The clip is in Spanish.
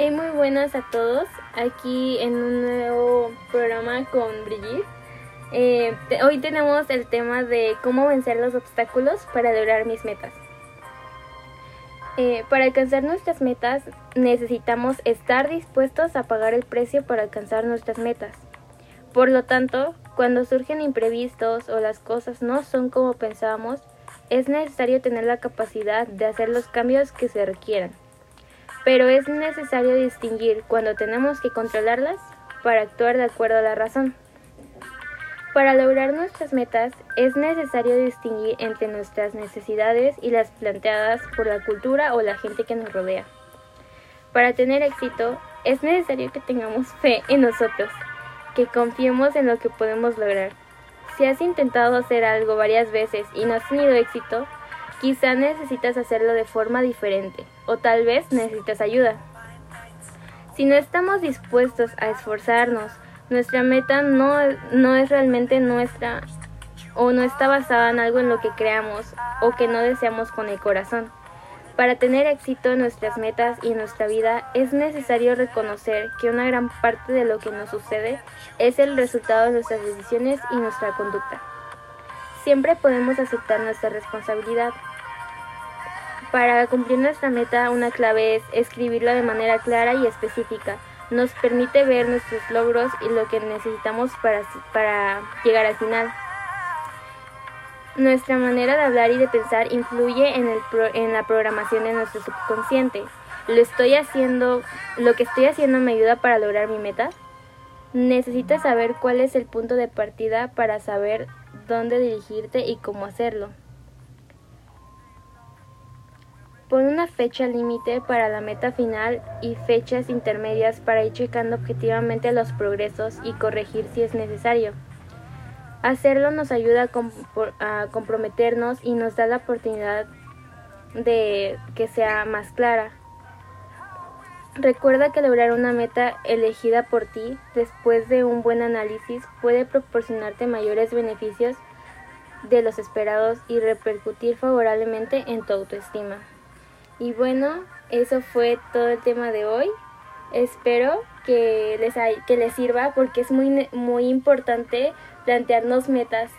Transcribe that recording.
Muy muy buenas a todos, aquí en un nuevo programa con Brigitte. Eh, hoy tenemos el tema de cómo vencer los obstáculos para lograr mis metas. Eh, para alcanzar nuestras metas necesitamos estar dispuestos a pagar el precio para alcanzar nuestras metas. Por lo tanto, cuando surgen imprevistos o las cosas no son como pensábamos, es necesario tener la capacidad de hacer los cambios que se requieran. Pero es necesario distinguir cuando tenemos que controlarlas para actuar de acuerdo a la razón. Para lograr nuestras metas es necesario distinguir entre nuestras necesidades y las planteadas por la cultura o la gente que nos rodea. Para tener éxito es necesario que tengamos fe en nosotros, que confiemos en lo que podemos lograr. Si has intentado hacer algo varias veces y no has tenido éxito, quizá necesitas hacerlo de forma diferente o tal vez necesitas ayuda. Si no estamos dispuestos a esforzarnos, nuestra meta no, no es realmente nuestra o no está basada en algo en lo que creamos o que no deseamos con el corazón. Para tener éxito en nuestras metas y en nuestra vida es necesario reconocer que una gran parte de lo que nos sucede es el resultado de nuestras decisiones y nuestra conducta. Siempre podemos aceptar nuestra responsabilidad. Para cumplir nuestra meta, una clave es escribirlo de manera clara y específica. Nos permite ver nuestros logros y lo que necesitamos para, para llegar al final. Nuestra manera de hablar y de pensar influye en, el pro- en la programación de nuestro subconsciente. ¿Lo estoy haciendo, lo que estoy haciendo me ayuda para lograr mi meta? Necesitas saber cuál es el punto de partida para saber dónde dirigirte y cómo hacerlo. Pon una fecha límite para la meta final y fechas intermedias para ir checando objetivamente los progresos y corregir si es necesario. Hacerlo nos ayuda a, a comprometernos y nos da la oportunidad de que sea más clara. Recuerda que lograr una meta elegida por ti después de un buen análisis puede proporcionarte mayores beneficios de los esperados y repercutir favorablemente en tu autoestima. Y bueno, eso fue todo el tema de hoy. Espero que les, hay- que les sirva porque es muy, muy importante plantearnos metas